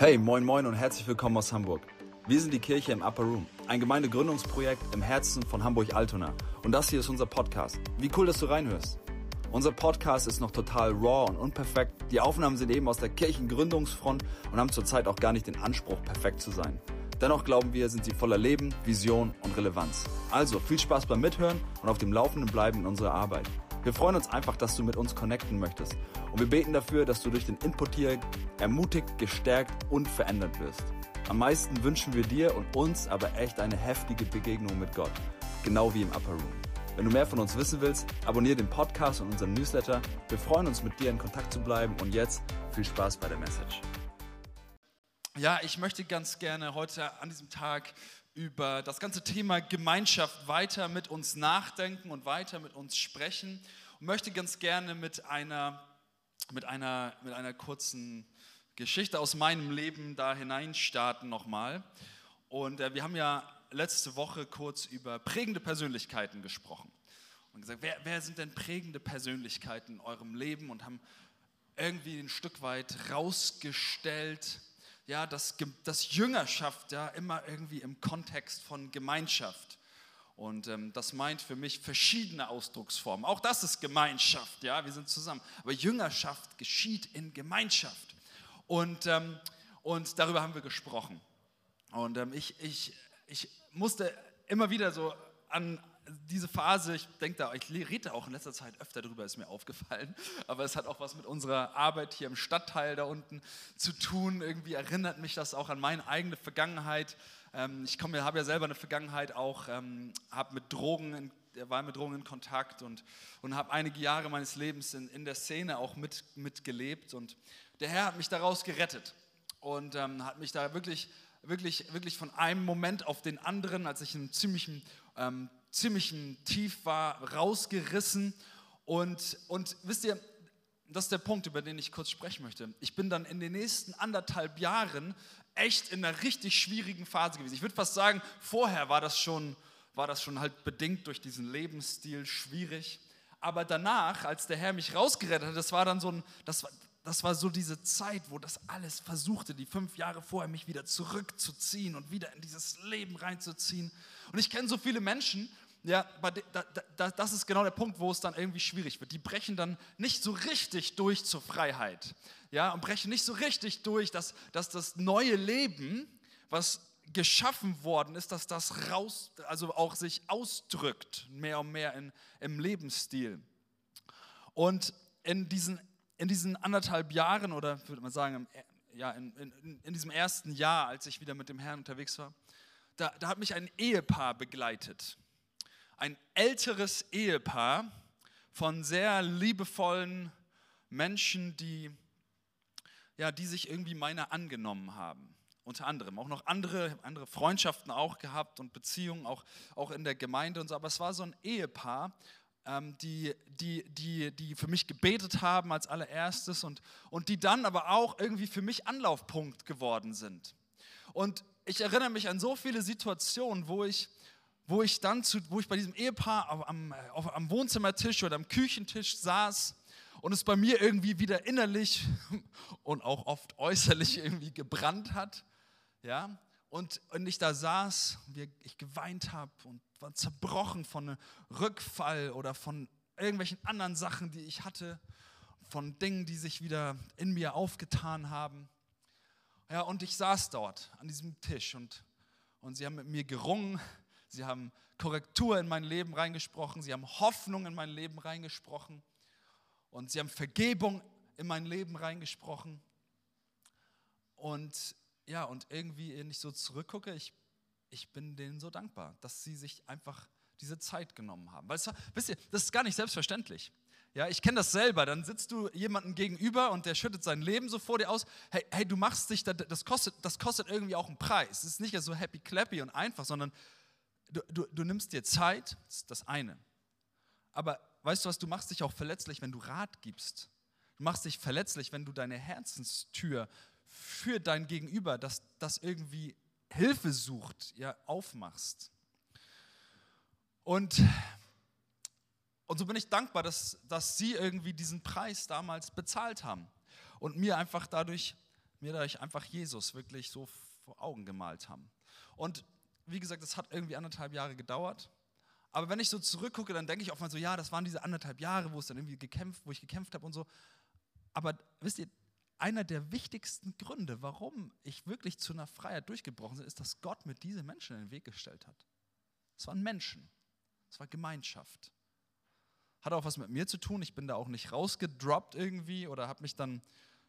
Hey, moin moin und herzlich willkommen aus Hamburg. Wir sind die Kirche im Upper Room, ein Gemeindegründungsprojekt im Herzen von Hamburg-Altona. Und das hier ist unser Podcast. Wie cool, dass du reinhörst. Unser Podcast ist noch total raw und unperfekt. Die Aufnahmen sind eben aus der Kirchengründungsfront und haben zurzeit auch gar nicht den Anspruch, perfekt zu sein. Dennoch glauben wir, sind sie voller Leben, Vision und Relevanz. Also viel Spaß beim Mithören und auf dem Laufenden bleiben in unserer Arbeit. Wir freuen uns einfach, dass du mit uns connecten möchtest. Und wir beten dafür, dass du durch den Input hier ermutigt, gestärkt und verändert wirst. Am meisten wünschen wir dir und uns aber echt eine heftige Begegnung mit Gott. Genau wie im Upper Room. Wenn du mehr von uns wissen willst, abonniere den Podcast und unseren Newsletter. Wir freuen uns, mit dir in Kontakt zu bleiben. Und jetzt viel Spaß bei der Message. Ja, ich möchte ganz gerne heute an diesem Tag über das ganze Thema Gemeinschaft weiter mit uns nachdenken und weiter mit uns sprechen und möchte ganz gerne mit einer, mit einer, mit einer kurzen Geschichte aus meinem Leben da hineinstarten nochmal. Und äh, wir haben ja letzte Woche kurz über prägende Persönlichkeiten gesprochen und gesagt, wer, wer sind denn prägende Persönlichkeiten in eurem Leben und haben irgendwie ein Stück weit rausgestellt, ja, dass, dass Jüngerschaft ja immer irgendwie im Kontext von Gemeinschaft. Und ähm, das meint für mich verschiedene Ausdrucksformen. Auch das ist Gemeinschaft, ja, wir sind zusammen. Aber Jüngerschaft geschieht in Gemeinschaft. Und, ähm, und darüber haben wir gesprochen. Und ähm, ich, ich, ich musste immer wieder so an, diese Phase, ich denke da, ich rede auch in letzter Zeit öfter drüber, ist mir aufgefallen, aber es hat auch was mit unserer Arbeit hier im Stadtteil da unten zu tun. Irgendwie erinnert mich das auch an meine eigene Vergangenheit. Ähm, ich komme, habe ja selber eine Vergangenheit auch, ähm, habe mit Drogen, war mit Drogen in Kontakt und, und habe einige Jahre meines Lebens in, in der Szene auch mit, mitgelebt und der Herr hat mich daraus gerettet und ähm, hat mich da wirklich, wirklich, wirklich von einem Moment auf den anderen, als ich in einem ziemlichen ähm, ziemlichen Tief war, rausgerissen. Und, und wisst ihr, das ist der Punkt, über den ich kurz sprechen möchte. Ich bin dann in den nächsten anderthalb Jahren echt in einer richtig schwierigen Phase gewesen. Ich würde fast sagen, vorher war das schon, war das schon halt bedingt durch diesen Lebensstil schwierig. Aber danach, als der Herr mich rausgerettet hat, das war dann so ein, das war, das war so diese Zeit, wo das alles versuchte, die fünf Jahre vorher mich wieder zurückzuziehen und wieder in dieses Leben reinzuziehen. Und ich kenne so viele Menschen, ja, das ist genau der Punkt, wo es dann irgendwie schwierig wird. Die brechen dann nicht so richtig durch zur Freiheit. Ja, und brechen nicht so richtig durch, dass, dass das neue Leben, was geschaffen worden ist, dass das raus, also auch sich ausdrückt, mehr und mehr in, im Lebensstil. Und in diesen, in diesen anderthalb Jahren, oder würde man sagen, ja, in, in, in diesem ersten Jahr, als ich wieder mit dem Herrn unterwegs war, da, da hat mich ein Ehepaar begleitet ein älteres Ehepaar von sehr liebevollen Menschen, die, ja, die sich irgendwie meiner angenommen haben. Unter anderem auch noch andere, andere Freundschaften auch gehabt und Beziehungen auch, auch in der Gemeinde und so. Aber es war so ein Ehepaar, ähm, die, die, die, die für mich gebetet haben als allererstes und, und die dann aber auch irgendwie für mich Anlaufpunkt geworden sind. Und ich erinnere mich an so viele Situationen, wo ich wo ich dann, zu, wo ich bei diesem Ehepaar am, auf, am Wohnzimmertisch oder am Küchentisch saß und es bei mir irgendwie wieder innerlich und auch oft äußerlich irgendwie gebrannt hat, ja, und, und ich da saß, ich geweint habe und war zerbrochen von einem Rückfall oder von irgendwelchen anderen Sachen, die ich hatte, von Dingen, die sich wieder in mir aufgetan haben. Ja, und ich saß dort an diesem Tisch und, und sie haben mit mir gerungen Sie haben Korrektur in mein Leben reingesprochen. Sie haben Hoffnung in mein Leben reingesprochen. Und sie haben Vergebung in mein Leben reingesprochen. Und ja, und irgendwie, wenn ich so zurückgucke, ich, ich bin denen so dankbar, dass sie sich einfach diese Zeit genommen haben. Weil es, wisst ihr, das ist gar nicht selbstverständlich. Ja, ich kenne das selber. Dann sitzt du jemandem gegenüber und der schüttet sein Leben so vor dir aus. Hey, hey du machst dich, das kostet, das kostet irgendwie auch einen Preis. Es ist nicht so happy clappy und einfach, sondern du, du, du nimmst dir Zeit, das ist das eine. Aber weißt du was, du machst dich auch verletzlich, wenn du Rat gibst. Du machst dich verletzlich, wenn du deine Herzenstür für dein Gegenüber, das, das irgendwie Hilfe sucht, ja, aufmachst. Und, und so bin ich dankbar, dass, dass sie irgendwie diesen Preis damals bezahlt haben und mir einfach dadurch mir dadurch einfach Jesus wirklich so vor Augen gemalt haben. Und wie gesagt, es hat irgendwie anderthalb Jahre gedauert. Aber wenn ich so zurückgucke, dann denke ich oft mal so, ja, das waren diese anderthalb Jahre, wo es dann irgendwie gekämpft, wo ich gekämpft habe und so. Aber wisst ihr, einer der wichtigsten Gründe, warum ich wirklich zu einer Freiheit durchgebrochen bin, ist, dass Gott mir diese Menschen in den Weg gestellt hat. Es waren Menschen, es war Gemeinschaft. Hat auch was mit mir zu tun. Ich bin da auch nicht rausgedroppt irgendwie oder habe mich dann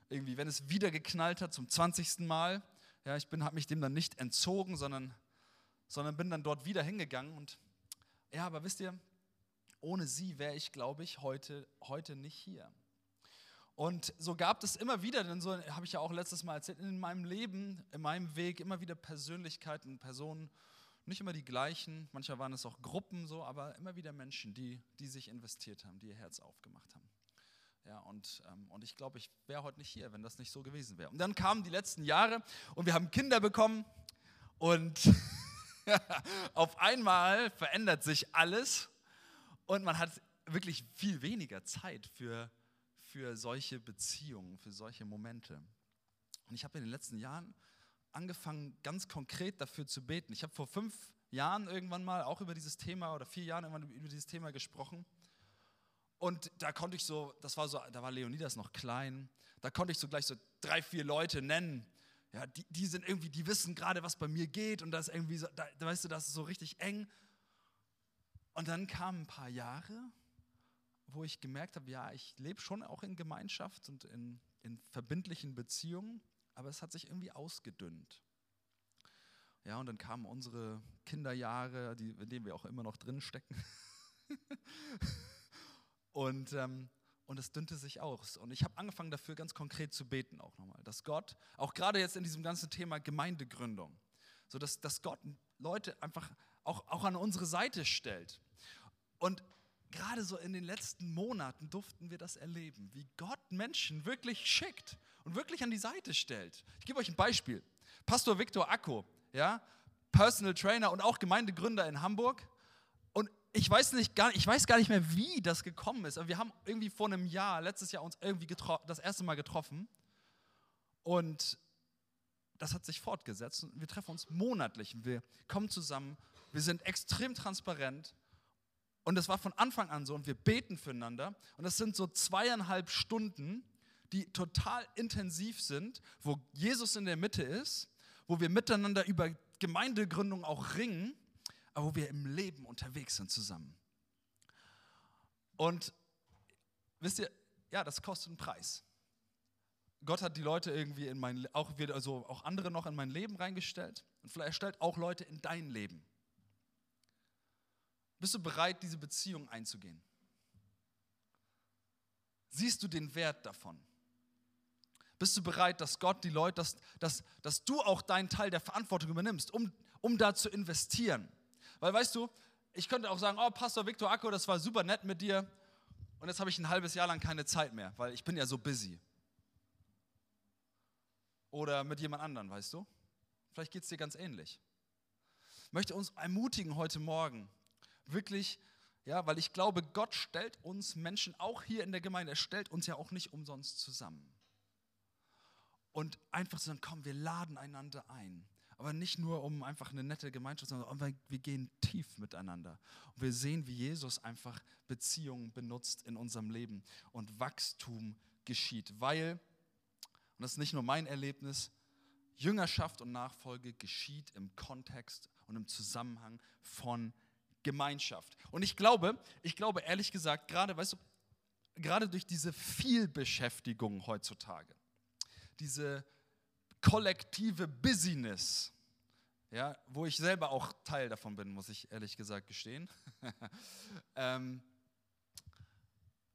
irgendwie, wenn es wieder geknallt hat zum 20. Mal, ja, ich habe mich dem dann nicht entzogen, sondern, sondern bin dann dort wieder hingegangen und ja, aber wisst ihr, ohne sie wäre ich, glaube ich, heute, heute nicht hier. Und so gab es immer wieder, denn so habe ich ja auch letztes Mal erzählt, in meinem Leben, in meinem Weg immer wieder Persönlichkeiten, Personen, nicht immer die gleichen, manchmal waren es auch Gruppen so, aber immer wieder Menschen, die, die sich investiert haben, die ihr Herz aufgemacht haben. Ja, und, ähm, und ich glaube, ich wäre heute nicht hier, wenn das nicht so gewesen wäre. Und dann kamen die letzten Jahre und wir haben Kinder bekommen und auf einmal verändert sich alles und man hat wirklich viel weniger Zeit für, für solche Beziehungen, für solche Momente. Und ich habe in den letzten Jahren angefangen, ganz konkret dafür zu beten. Ich habe vor fünf Jahren irgendwann mal auch über dieses Thema oder vier Jahren irgendwann über dieses Thema gesprochen. Und da konnte ich so, das war so, da war Leonidas noch klein, da konnte ich so gleich so drei, vier Leute nennen, ja, die, die sind irgendwie, die wissen gerade, was bei mir geht und das irgendwie so, da, weißt du, das ist so richtig eng. Und dann kamen ein paar Jahre, wo ich gemerkt habe, ja, ich lebe schon auch in Gemeinschaft und in, in verbindlichen Beziehungen, aber es hat sich irgendwie ausgedünnt. Ja, und dann kamen unsere Kinderjahre, die, in denen wir auch immer noch drin stecken. und ähm, und es dünnte sich aus. Und ich habe angefangen dafür ganz konkret zu beten auch nochmal, dass Gott, auch gerade jetzt in diesem ganzen Thema Gemeindegründung, so dass, dass Gott Leute einfach auch, auch an unsere Seite stellt. Und gerade so in den letzten Monaten durften wir das erleben, wie Gott Menschen wirklich schickt und wirklich an die Seite stellt. Ich gebe euch ein Beispiel. Pastor Viktor Akko, ja, Personal Trainer und auch Gemeindegründer in Hamburg, ich weiß, nicht, gar, ich weiß gar nicht mehr, wie das gekommen ist. Aber wir haben irgendwie vor einem Jahr, letztes Jahr, uns irgendwie das erste Mal getroffen. Und das hat sich fortgesetzt. Wir treffen uns monatlich. Wir kommen zusammen. Wir sind extrem transparent. Und das war von Anfang an so. Und wir beten füreinander. Und das sind so zweieinhalb Stunden, die total intensiv sind, wo Jesus in der Mitte ist, wo wir miteinander über Gemeindegründung auch ringen aber wo wir im Leben unterwegs sind zusammen. Und wisst ihr, ja, das kostet einen Preis. Gott hat die Leute irgendwie in mein, auch also auch andere noch in mein Leben reingestellt und vielleicht stellt auch Leute in dein Leben. Bist du bereit, diese Beziehung einzugehen? Siehst du den Wert davon? Bist du bereit, dass Gott die Leute, dass, dass, dass du auch deinen Teil der Verantwortung übernimmst, um, um da zu investieren? Weil weißt du, ich könnte auch sagen, oh Pastor Viktor Akko, das war super nett mit dir und jetzt habe ich ein halbes Jahr lang keine Zeit mehr, weil ich bin ja so busy. Oder mit jemand anderem, weißt du? Vielleicht geht es dir ganz ähnlich. Ich möchte uns ermutigen heute Morgen, wirklich, ja, weil ich glaube, Gott stellt uns Menschen auch hier in der Gemeinde, er stellt uns ja auch nicht umsonst zusammen. Und einfach zu sagen, komm, wir laden einander ein aber nicht nur um einfach eine nette Gemeinschaft, sondern wir gehen tief miteinander. Und wir sehen, wie Jesus einfach Beziehungen benutzt in unserem Leben und Wachstum geschieht. Weil, und das ist nicht nur mein Erlebnis, Jüngerschaft und Nachfolge geschieht im Kontext und im Zusammenhang von Gemeinschaft. Und ich glaube, ich glaube ehrlich gesagt, gerade, weißt du, gerade durch diese Vielbeschäftigung heutzutage, diese kollektive Business, ja, wo ich selber auch Teil davon bin, muss ich ehrlich gesagt gestehen. ähm,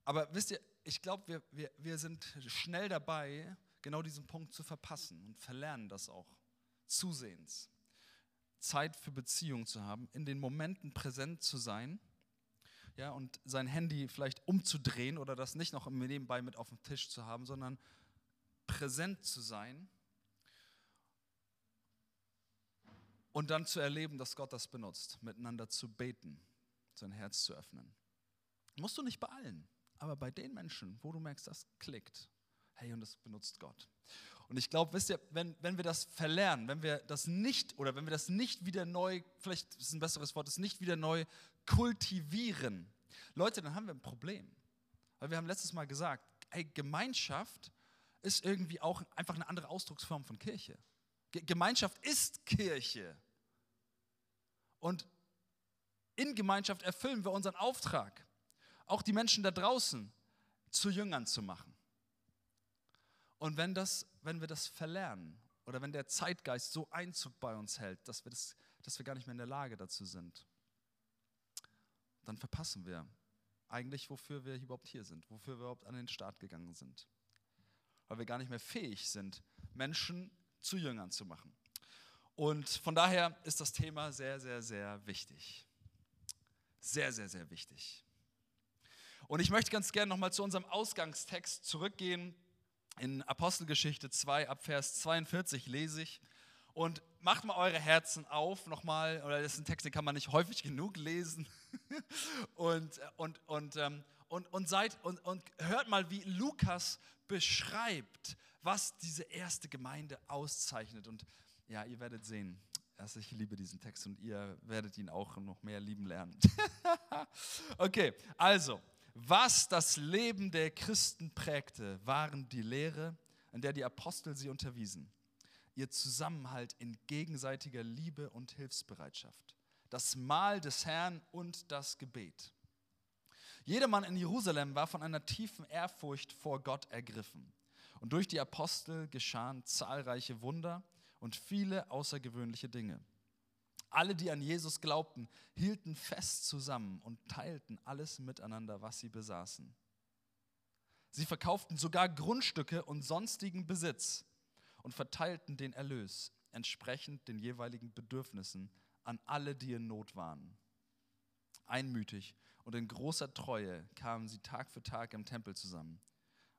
aber wisst ihr, ich glaube, wir, wir, wir sind schnell dabei, genau diesen Punkt zu verpassen und verlernen das auch zusehends. Zeit für Beziehung zu haben, in den Momenten präsent zu sein ja, und sein Handy vielleicht umzudrehen oder das nicht noch nebenbei mit auf dem Tisch zu haben, sondern präsent zu sein Und dann zu erleben, dass Gott das benutzt, miteinander zu beten, sein Herz zu öffnen. Musst du nicht bei allen, aber bei den Menschen, wo du merkst, das klickt, hey, und das benutzt Gott. Und ich glaube, wisst ihr, wenn, wenn wir das verlernen, wenn wir das nicht oder wenn wir das nicht wieder neu, vielleicht ist ein besseres Wort, das nicht wieder neu kultivieren, Leute, dann haben wir ein Problem. Weil wir haben letztes Mal gesagt, ey, Gemeinschaft ist irgendwie auch einfach eine andere Ausdrucksform von Kirche. Ge Gemeinschaft ist Kirche. Und in Gemeinschaft erfüllen wir unseren Auftrag, auch die Menschen da draußen zu Jüngern zu machen. Und wenn, das, wenn wir das verlernen oder wenn der Zeitgeist so Einzug bei uns hält, dass wir, das, dass wir gar nicht mehr in der Lage dazu sind, dann verpassen wir eigentlich, wofür wir überhaupt hier sind, wofür wir überhaupt an den Start gegangen sind. Weil wir gar nicht mehr fähig sind, Menschen zu Jüngern zu machen. Und von daher ist das Thema sehr, sehr, sehr wichtig. Sehr, sehr, sehr wichtig. Und ich möchte ganz gerne nochmal zu unserem Ausgangstext zurückgehen. In Apostelgeschichte 2 ab Vers 42 lese ich. Und macht mal eure Herzen auf nochmal, oder das ist ein Text, den kann man nicht häufig genug lesen. und, und, und, ähm, und, und, seid, und, und hört mal, wie Lukas beschreibt, was diese erste Gemeinde auszeichnet. Und ja, ihr werdet sehen, also ich liebe diesen Text und ihr werdet ihn auch noch mehr lieben lernen. okay, also, was das Leben der Christen prägte, waren die Lehre, in der die Apostel sie unterwiesen, ihr Zusammenhalt in gegenseitiger Liebe und Hilfsbereitschaft, das Mahl des Herrn und das Gebet. Jedermann in Jerusalem war von einer tiefen Ehrfurcht vor Gott ergriffen. Und durch die Apostel geschahen zahlreiche Wunder und viele außergewöhnliche Dinge. Alle, die an Jesus glaubten, hielten fest zusammen und teilten alles miteinander, was sie besaßen. Sie verkauften sogar Grundstücke und sonstigen Besitz und verteilten den Erlös entsprechend den jeweiligen Bedürfnissen an alle, die in Not waren. Einmütig und in großer Treue kamen sie Tag für Tag im Tempel zusammen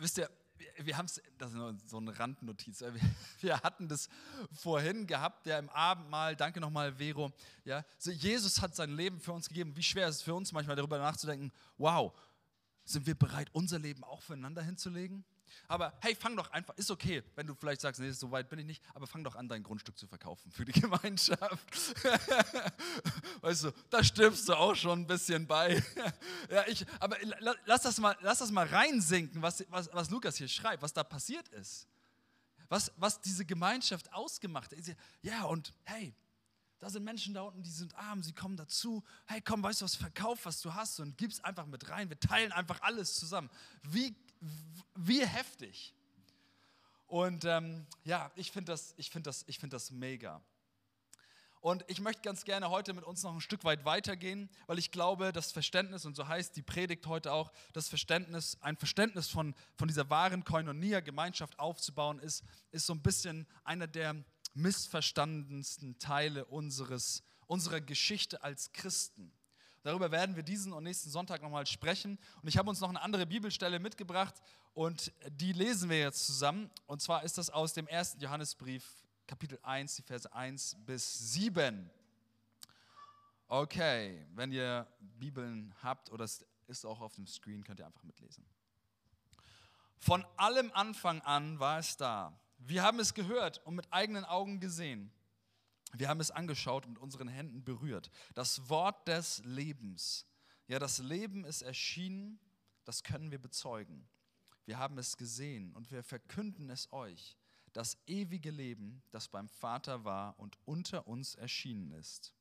wisst ihr, wir haben es, das ist so eine Randnotiz, wir hatten das vorhin gehabt, ja, im Abendmahl, danke nochmal, Vero, ja, Jesus hat sein Leben für uns gegeben. Wie schwer ist es für uns manchmal darüber nachzudenken, wow, sind wir bereit, unser Leben auch füreinander hinzulegen? Aber hey, fang doch einfach, ist okay, wenn du vielleicht sagst, nee, so weit bin ich nicht, aber fang doch an, dein Grundstück zu verkaufen für die Gemeinschaft. weißt du, da stirbst du auch schon ein bisschen bei. ja, ich, aber lass das mal, lass das mal reinsinken, was, was, was Lukas hier schreibt, was da passiert ist. Was, was diese Gemeinschaft ausgemacht hat. Ja, und hey, da sind Menschen da unten, die sind arm, sie kommen dazu. Hey, komm, weißt du was, verkauf, was du hast und gib's einfach mit rein. Wir teilen einfach alles zusammen. Wie wie heftig. Und ähm, ja, ich finde das, find das, find das mega. Und ich möchte ganz gerne heute mit uns noch ein Stück weit weitergehen, weil ich glaube, das Verständnis, und so heißt die Predigt heute auch, das Verständnis, ein Verständnis von, von dieser wahren Koinonia-Gemeinschaft aufzubauen, ist, ist so ein bisschen einer der missverstandensten Teile unseres, unserer Geschichte als Christen. Darüber werden wir diesen und nächsten Sonntag nochmal sprechen. Und ich habe uns noch eine andere Bibelstelle mitgebracht und die lesen wir jetzt zusammen. Und zwar ist das aus dem ersten Johannesbrief, Kapitel 1, die Verse 1 bis 7. Okay, wenn ihr Bibeln habt oder es ist auch auf dem Screen, könnt ihr einfach mitlesen. Von allem Anfang an war es da. Wir haben es gehört und mit eigenen Augen gesehen. Wir haben es angeschaut und mit unseren Händen berührt. Das Wort des Lebens. Ja, das Leben ist erschienen, das können wir bezeugen. Wir haben es gesehen und wir verkünden es euch. Das ewige Leben, das beim Vater war und unter uns erschienen ist.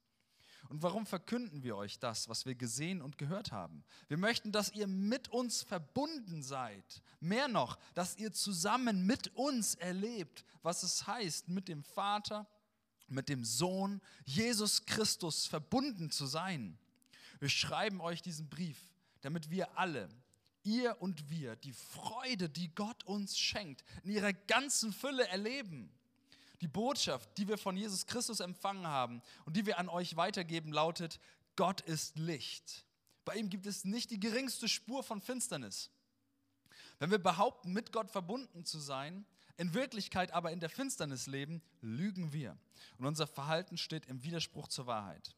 Und warum verkünden wir euch das, was wir gesehen und gehört haben? Wir möchten, dass ihr mit uns verbunden seid. Mehr noch, dass ihr zusammen mit uns erlebt, was es heißt, mit dem Vater mit dem Sohn Jesus Christus verbunden zu sein. Wir schreiben euch diesen Brief, damit wir alle, ihr und wir die Freude, die Gott uns schenkt, in ihrer ganzen Fülle erleben. Die Botschaft, die wir von Jesus Christus empfangen haben und die wir an euch weitergeben, lautet, Gott ist Licht. Bei ihm gibt es nicht die geringste Spur von Finsternis. Wenn wir behaupten, mit Gott verbunden zu sein, in Wirklichkeit aber in der Finsternis leben, lügen wir. Und unser Verhalten steht im Widerspruch zur Wahrheit.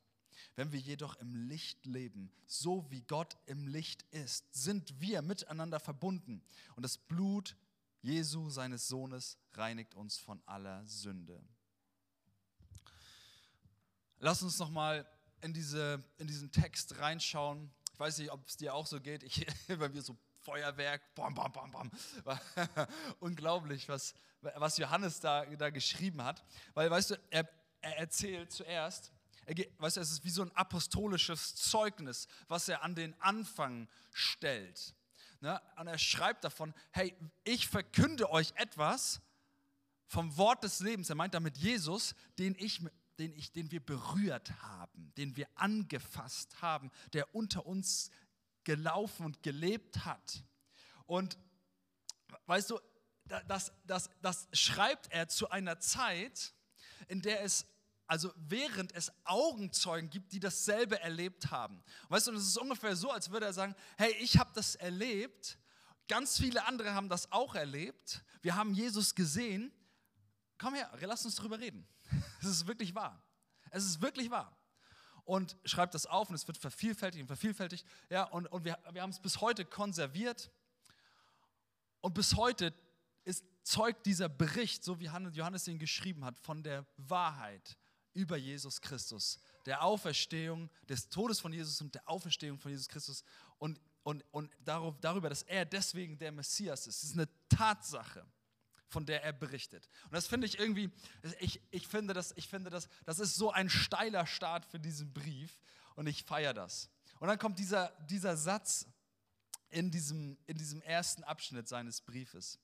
Wenn wir jedoch im Licht leben, so wie Gott im Licht ist, sind wir miteinander verbunden. Und das Blut Jesu, seines Sohnes, reinigt uns von aller Sünde. Lass uns nochmal in, diese, in diesen Text reinschauen. Ich weiß nicht, ob es dir auch so geht. Ich, bei mir so Feuerwerk, bam, bam, bam, bam. Unglaublich, was, was Johannes da, da geschrieben hat. Weil, weißt du, er, er erzählt zuerst, er, weißt du, es ist wie so ein apostolisches Zeugnis, was er an den Anfang stellt. Ne? Und er schreibt davon, hey, ich verkünde euch etwas vom Wort des Lebens. Er meint damit Jesus, den ich den, ich, den wir berührt haben, den wir angefasst haben, der unter uns gelaufen und gelebt hat. Und weißt du, das, das, das schreibt er zu einer Zeit, in der es also während es Augenzeugen gibt, die dasselbe erlebt haben. Weißt du, es ist ungefähr so, als würde er sagen, hey, ich habe das erlebt, ganz viele andere haben das auch erlebt, wir haben Jesus gesehen, komm her, lass uns darüber reden. Es ist wirklich wahr. Es ist wirklich wahr. Und schreibt das auf und es wird vervielfältigt und vervielfältigt. Ja, und, und wir, wir haben es bis heute konserviert. Und bis heute ist, zeugt dieser Bericht, so wie Johannes ihn geschrieben hat, von der Wahrheit über Jesus Christus, der Auferstehung, des Todes von Jesus und der Auferstehung von Jesus Christus und, und, und darüber, dass er deswegen der Messias ist. Das ist eine Tatsache, von der er berichtet. Und das finde ich irgendwie, ich, ich finde, das, ich finde das, das ist so ein steiler Start für diesen Brief und ich feiere das. Und dann kommt dieser, dieser Satz in diesem, in diesem ersten Abschnitt seines Briefes,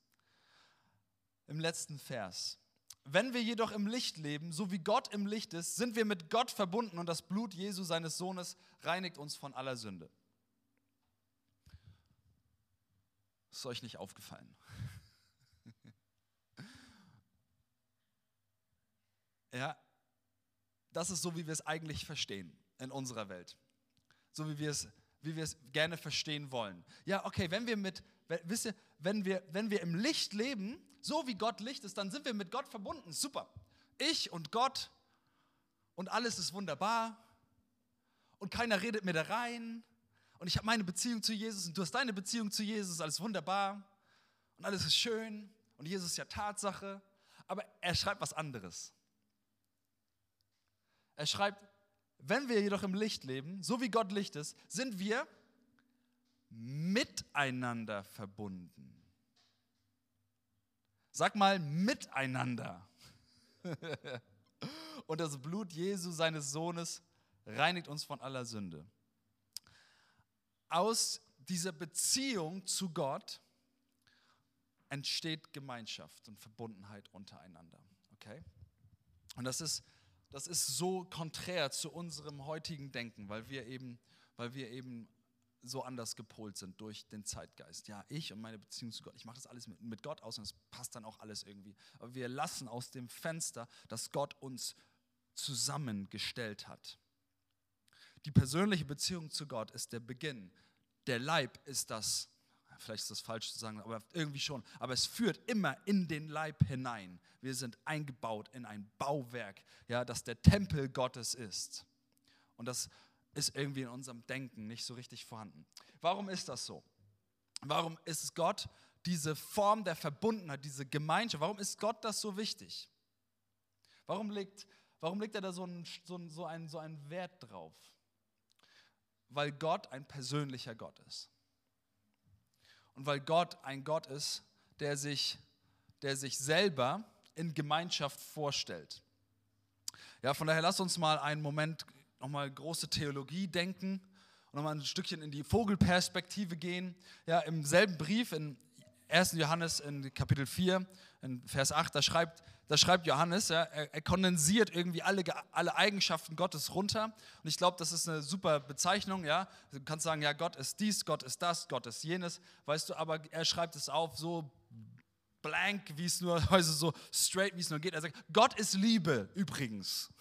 im letzten Vers. Wenn wir jedoch im Licht leben, so wie Gott im Licht ist, sind wir mit Gott verbunden und das Blut Jesu, seines Sohnes, reinigt uns von aller Sünde. ist euch nicht aufgefallen. Ja, das ist so, wie wir es eigentlich verstehen in unserer Welt. So wie wir es, wie wir es gerne verstehen wollen. Ja, okay, wenn wir mit, wisst ihr, wenn wir, wenn wir im Licht leben, so wie Gott Licht ist, dann sind wir mit Gott verbunden. Super. Ich und Gott und alles ist wunderbar und keiner redet mir da rein und ich habe meine Beziehung zu Jesus und du hast deine Beziehung zu Jesus, alles wunderbar und alles ist schön und Jesus ist ja Tatsache. Aber er schreibt was anderes. Er schreibt, wenn wir jedoch im Licht leben, so wie Gott Licht ist, sind wir miteinander verbunden. Sag mal miteinander. Und das Blut Jesu, seines Sohnes, reinigt uns von aller Sünde. Aus dieser Beziehung zu Gott entsteht Gemeinschaft und Verbundenheit untereinander. Okay? Und das ist, das ist so konträr zu unserem heutigen Denken, weil wir eben, weil wir eben so anders gepolt sind durch den Zeitgeist. Ja, ich und meine Beziehung zu Gott, ich mache das alles mit, mit Gott aus und es passt dann auch alles irgendwie. Aber wir lassen aus dem Fenster, dass Gott uns zusammengestellt hat. Die persönliche Beziehung zu Gott ist der Beginn. Der Leib ist das, vielleicht ist das falsch zu sagen, aber irgendwie schon. Aber es führt immer in den Leib hinein. Wir sind eingebaut in ein Bauwerk, ja, das der Tempel Gottes ist. Und das ist irgendwie in unserem Denken nicht so richtig vorhanden. Warum ist das so? Warum ist Gott diese Form der Verbundenheit, diese Gemeinschaft, warum ist Gott das so wichtig? Warum legt, warum legt er da so einen, so, einen, so einen Wert drauf? Weil Gott ein persönlicher Gott ist. Und weil Gott ein Gott ist, der sich, der sich selber in Gemeinschaft vorstellt. Ja, von daher lass uns mal einen Moment nochmal große Theologie denken und nochmal ein Stückchen in die Vogelperspektive gehen. Ja, im selben Brief in 1. Johannes in Kapitel 4, in Vers 8, da schreibt da schreibt Johannes, ja, er, er, kondensiert irgendwie alle, alle Eigenschaften Gottes runter. Und ich glaube, das ist eine super Bezeichnung. Ja? Du kannst sagen, ja, Gott ist dies, Gott ist das, Gott ist jenes. Weißt du, aber er schreibt es auf so blank, wie es nur, also so straight, wie es nur geht. Er sagt, Gott ist Liebe, übrigens.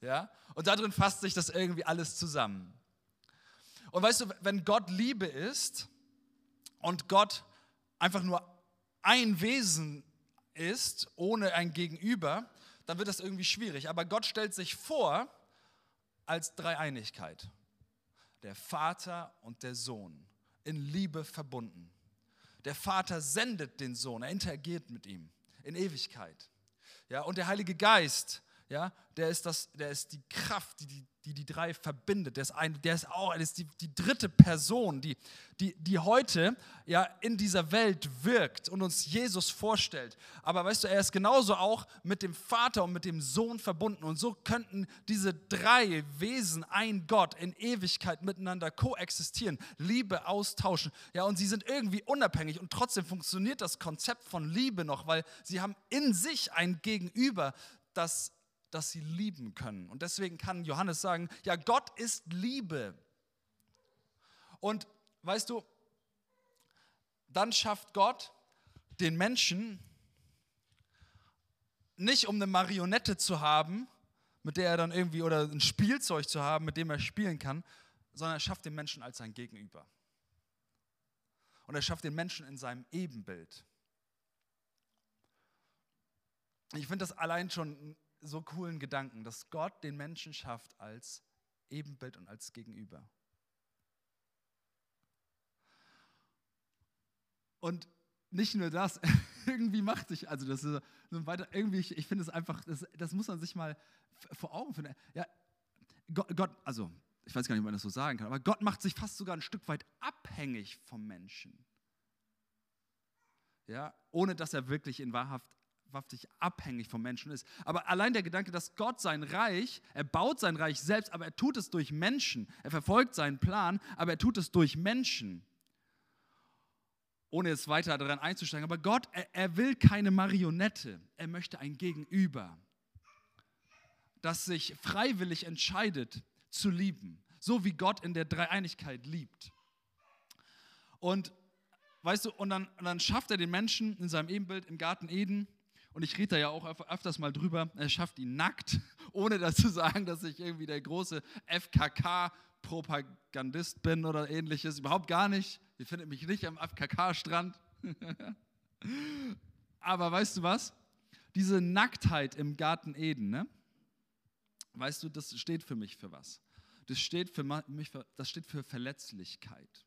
Ja? Und darin fasst sich das irgendwie alles zusammen. Und weißt du, wenn Gott Liebe ist und Gott einfach nur ein Wesen ist, ohne ein Gegenüber, dann wird das irgendwie schwierig. Aber Gott stellt sich vor als Dreieinigkeit. Der Vater und der Sohn in Liebe verbunden. Der Vater sendet den Sohn, er interagiert mit ihm in Ewigkeit. Ja, und der Heilige Geist ja, der ist, das, der ist die Kraft, die die, die, die drei verbindet. Der ist, ein, der ist auch der ist die, die dritte Person, die, die, die heute ja, in dieser Welt wirkt und uns Jesus vorstellt. Aber weißt du, er ist genauso auch mit dem Vater und mit dem Sohn verbunden. Und so könnten diese drei Wesen, ein Gott, in Ewigkeit miteinander koexistieren, Liebe austauschen. Ja, und sie sind irgendwie unabhängig und trotzdem funktioniert das Konzept von Liebe noch, weil sie haben in sich ein Gegenüber, das dass sie lieben können. Und deswegen kann Johannes sagen, ja, Gott ist Liebe. Und weißt du, dann schafft Gott den Menschen nicht um eine Marionette zu haben, mit der er dann irgendwie, oder ein Spielzeug zu haben, mit dem er spielen kann, sondern er schafft den Menschen als sein Gegenüber. Und er schafft den Menschen in seinem Ebenbild. Ich finde das allein schon so coolen Gedanken, dass Gott den Menschen schafft als Ebenbild und als Gegenüber. Und nicht nur das, irgendwie macht sich, also das ist so weiter, irgendwie, ich, ich finde es einfach, das, das, muss man sich mal vor Augen führen. Ja, Gott, Gott, also ich weiß gar nicht, ob man das so sagen kann, aber Gott macht sich fast sogar ein Stück weit abhängig vom Menschen. Ja, ohne dass er wirklich in wahrhaft abhängig vom Menschen ist. Aber allein der Gedanke, dass Gott sein Reich, er baut sein Reich selbst, aber er tut es durch Menschen. Er verfolgt seinen Plan, aber er tut es durch Menschen. Ohne jetzt weiter daran einzusteigen. Aber Gott, er, er will keine Marionette. Er möchte ein Gegenüber, das sich freiwillig entscheidet zu lieben. So wie Gott in der Dreieinigkeit liebt. Und weißt du, und dann, und dann schafft er den Menschen in seinem Ebenbild im Garten Eden und ich rede da ja auch öfters mal drüber, er schafft ihn nackt, ohne dazu sagen, dass ich irgendwie der große FKK-Propagandist bin oder ähnliches. Überhaupt gar nicht. Ihr findet mich nicht am FKK-Strand. Aber weißt du was? Diese Nacktheit im Garten Eden, ne? weißt du, das steht für mich für was? Das steht für mich das steht für Verletzlichkeit.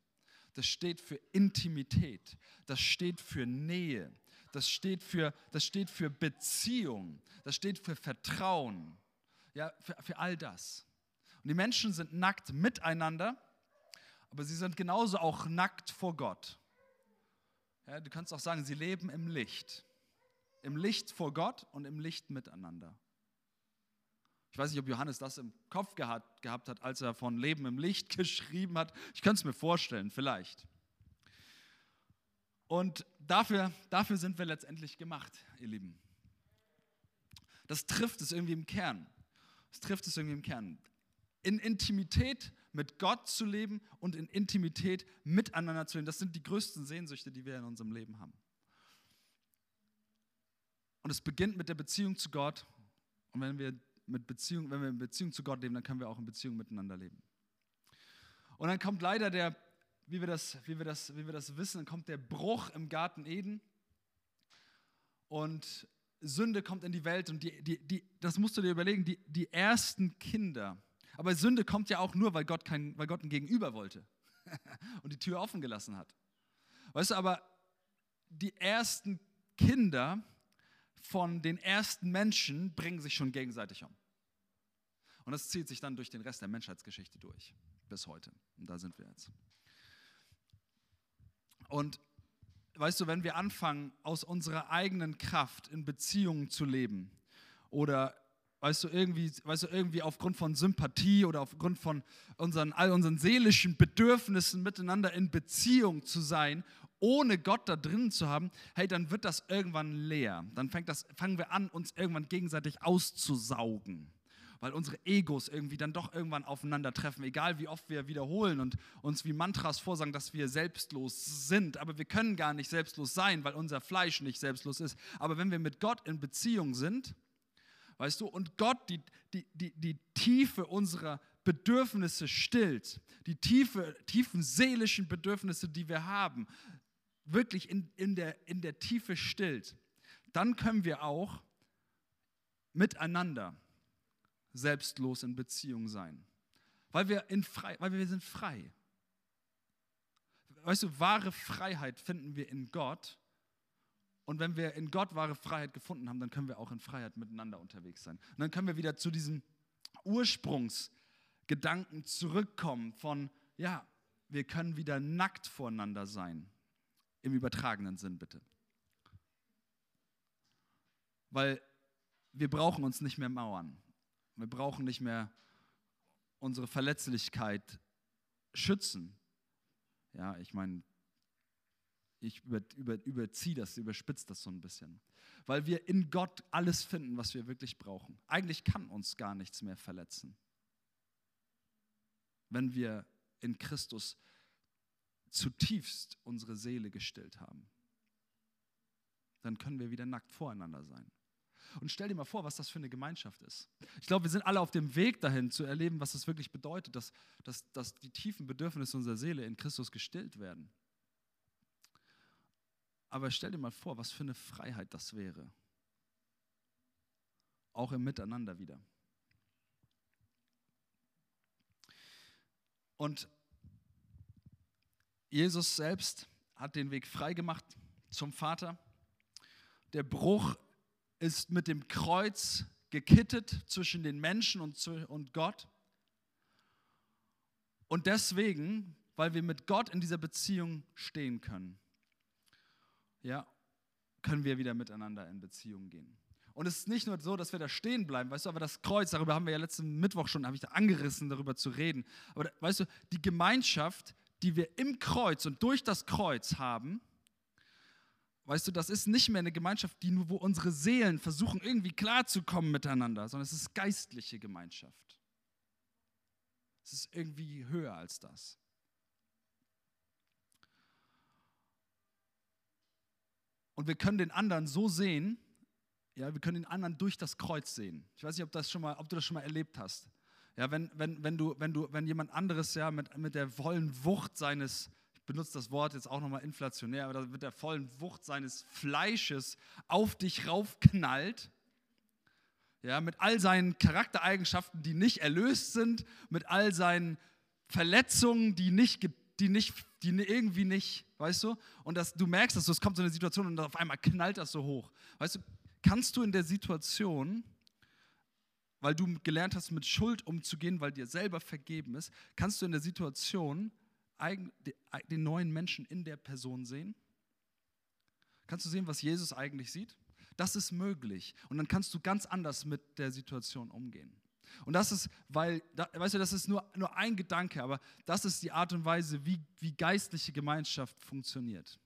Das steht für Intimität. Das steht für Nähe das steht für, das steht für Beziehung, das steht für Vertrauen, ja, für, für all das. Und die Menschen sind nackt miteinander, aber sie sind genauso auch nackt vor Gott. Ja, du kannst auch sagen, sie leben im Licht. Im Licht vor Gott und im Licht miteinander. Ich weiß nicht, ob Johannes das im Kopf gehabt, gehabt hat, als er von Leben im Licht geschrieben hat. Ich könnte es mir vorstellen, vielleicht. Und dafür, dafür sind wir letztendlich gemacht, ihr Lieben. Das trifft es irgendwie im Kern. Das trifft es irgendwie im Kern. In Intimität mit Gott zu leben und in Intimität miteinander zu leben, das sind die größten Sehnsüchte, die wir in unserem Leben haben. Und es beginnt mit der Beziehung zu Gott. Und wenn wir, mit Beziehung, wenn wir in Beziehung zu Gott leben, dann können wir auch in Beziehung miteinander leben. Und dann kommt leider der, wie wir das, wie wir das, wie wir das wissen, dann kommt der Bruch im Garten Eden und Sünde kommt in die Welt und die, die, die, das musst du dir überlegen, die, die ersten Kinder. Aber Sünde kommt ja auch nur, weil Gott, kein, weil Gott ein Gegenüber wollte und die Tür offen gelassen hat. Weißt du, aber die ersten Kinder von den ersten Menschen bringen sich schon gegenseitig um. Und das zieht sich dann durch den Rest der Menschheitsgeschichte durch, bis heute. Und da sind wir jetzt. Und weißt du, wenn wir anfangen, aus unserer eigenen Kraft in Beziehungen zu leben oder weißt du, irgendwie, weißt du, irgendwie aufgrund von Sympathie oder aufgrund von unseren, all unseren seelischen Bedürfnissen miteinander in Beziehung zu sein, ohne Gott da drin zu haben, hey, dann wird das irgendwann leer. Dann fängt das, fangen wir an, uns irgendwann gegenseitig auszusaugen weil unsere Egos irgendwie dann doch irgendwann aufeinandertreffen, egal wie oft wir wiederholen und uns wie Mantras vorsagen, dass wir selbstlos sind. Aber wir können gar nicht selbstlos sein, weil unser Fleisch nicht selbstlos ist. Aber wenn wir mit Gott in Beziehung sind, weißt du, und Gott die, die, die, die Tiefe unserer Bedürfnisse stillt, die tiefe, tiefen seelischen Bedürfnisse, die wir haben, wirklich in, in, der, in der Tiefe stillt, dann können wir auch miteinander selbstlos in Beziehung sein. Weil wir, in frei, weil wir sind frei. Weißt du, wahre Freiheit finden wir in Gott. Und wenn wir in Gott wahre Freiheit gefunden haben, dann können wir auch in Freiheit miteinander unterwegs sein. Und dann können wir wieder zu diesem Ursprungsgedanken zurückkommen von, ja, wir können wieder nackt voreinander sein. Im übertragenen Sinn bitte. Weil wir brauchen uns nicht mehr mauern. Wir brauchen nicht mehr unsere Verletzlichkeit schützen. Ja, ich meine, ich über, über, überziehe das, überspitze das so ein bisschen. Weil wir in Gott alles finden, was wir wirklich brauchen. Eigentlich kann uns gar nichts mehr verletzen. Wenn wir in Christus zutiefst unsere Seele gestillt haben, dann können wir wieder nackt voreinander sein. Und stell dir mal vor, was das für eine Gemeinschaft ist. Ich glaube, wir sind alle auf dem Weg dahin zu erleben, was es wirklich bedeutet, dass, dass, dass die tiefen Bedürfnisse unserer Seele in Christus gestillt werden. Aber stell dir mal vor, was für eine Freiheit das wäre. Auch im Miteinander wieder. Und Jesus selbst hat den Weg freigemacht zum Vater. Der Bruch ist mit dem Kreuz gekittet zwischen den Menschen und, und Gott. Und deswegen, weil wir mit Gott in dieser Beziehung stehen können, ja, können wir wieder miteinander in Beziehung gehen. Und es ist nicht nur so, dass wir da stehen bleiben, weißt du, aber das Kreuz, darüber haben wir ja letzten Mittwoch schon, habe ich da angerissen, darüber zu reden. Aber weißt du, die Gemeinschaft, die wir im Kreuz und durch das Kreuz haben, Weißt du, das ist nicht mehr eine Gemeinschaft, die nur, wo unsere Seelen versuchen, irgendwie klarzukommen miteinander, sondern es ist geistliche Gemeinschaft. Es ist irgendwie höher als das. Und wir können den anderen so sehen, ja, wir können den anderen durch das Kreuz sehen. Ich weiß nicht, ob, das schon mal, ob du das schon mal erlebt hast. Ja, wenn, wenn, wenn, du, wenn, du, wenn jemand anderes ja mit, mit der vollen Wucht seines, benutzt das Wort jetzt auch nochmal inflationär, aber mit der vollen Wucht seines Fleisches auf dich raufknallt, ja, mit all seinen Charaktereigenschaften, die nicht erlöst sind, mit all seinen Verletzungen, die nicht, die nicht, die irgendwie nicht, weißt du? Und dass du merkst, dass es kommt so eine Situation und auf einmal knallt das so hoch. Weißt du, kannst du in der Situation, weil du gelernt hast, mit Schuld umzugehen, weil dir selber vergeben ist, kannst du in der Situation den neuen Menschen in der Person sehen? Kannst du sehen, was Jesus eigentlich sieht? Das ist möglich. Und dann kannst du ganz anders mit der Situation umgehen. Und das ist, weil, weißt du, das ist nur, nur ein Gedanke, aber das ist die Art und Weise, wie, wie geistliche Gemeinschaft funktioniert.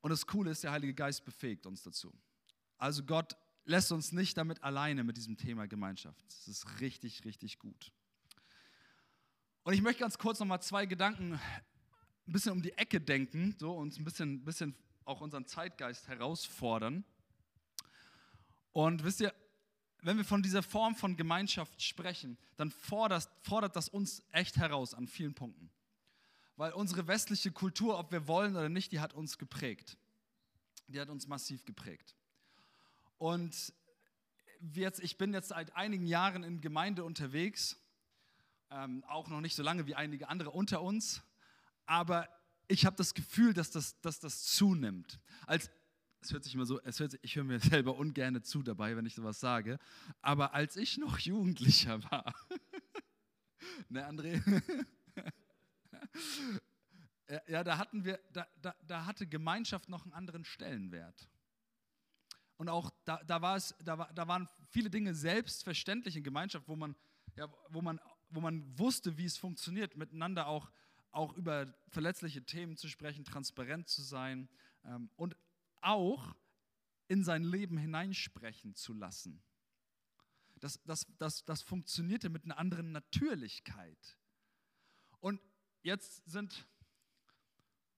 Und das Coole ist, der Heilige Geist befähigt uns dazu. Also Gott lässt uns nicht damit alleine mit diesem Thema Gemeinschaft. Das ist richtig, richtig gut. Und ich möchte ganz kurz nochmal zwei Gedanken ein bisschen um die Ecke denken so, und ein bisschen, bisschen auch unseren Zeitgeist herausfordern. Und wisst ihr, wenn wir von dieser Form von Gemeinschaft sprechen, dann fordert, fordert das uns echt heraus an vielen Punkten. Weil unsere westliche Kultur, ob wir wollen oder nicht, die hat uns geprägt. Die hat uns massiv geprägt. Und jetzt, ich bin jetzt seit einigen Jahren in Gemeinde unterwegs ähm, auch noch nicht so lange wie einige andere unter uns, aber ich habe das Gefühl, dass das, dass das zunimmt. Als, es hört sich immer so, es hört sich, ich höre mir selber ungern zu dabei, wenn ich sowas sage, aber als ich noch Jugendlicher war, ne André? ja, da hatten wir, da, da, da hatte Gemeinschaft noch einen anderen Stellenwert. Und auch da, da, war es, da, war, da waren viele Dinge selbstverständlich in Gemeinschaft, wo man, ja, wo man wo man wusste, wie es funktioniert, miteinander auch, auch über verletzliche Themen zu sprechen, transparent zu sein ähm, und auch in sein Leben hineinsprechen zu lassen. Das, das, das, das funktionierte mit einer anderen Natürlichkeit. Und jetzt sind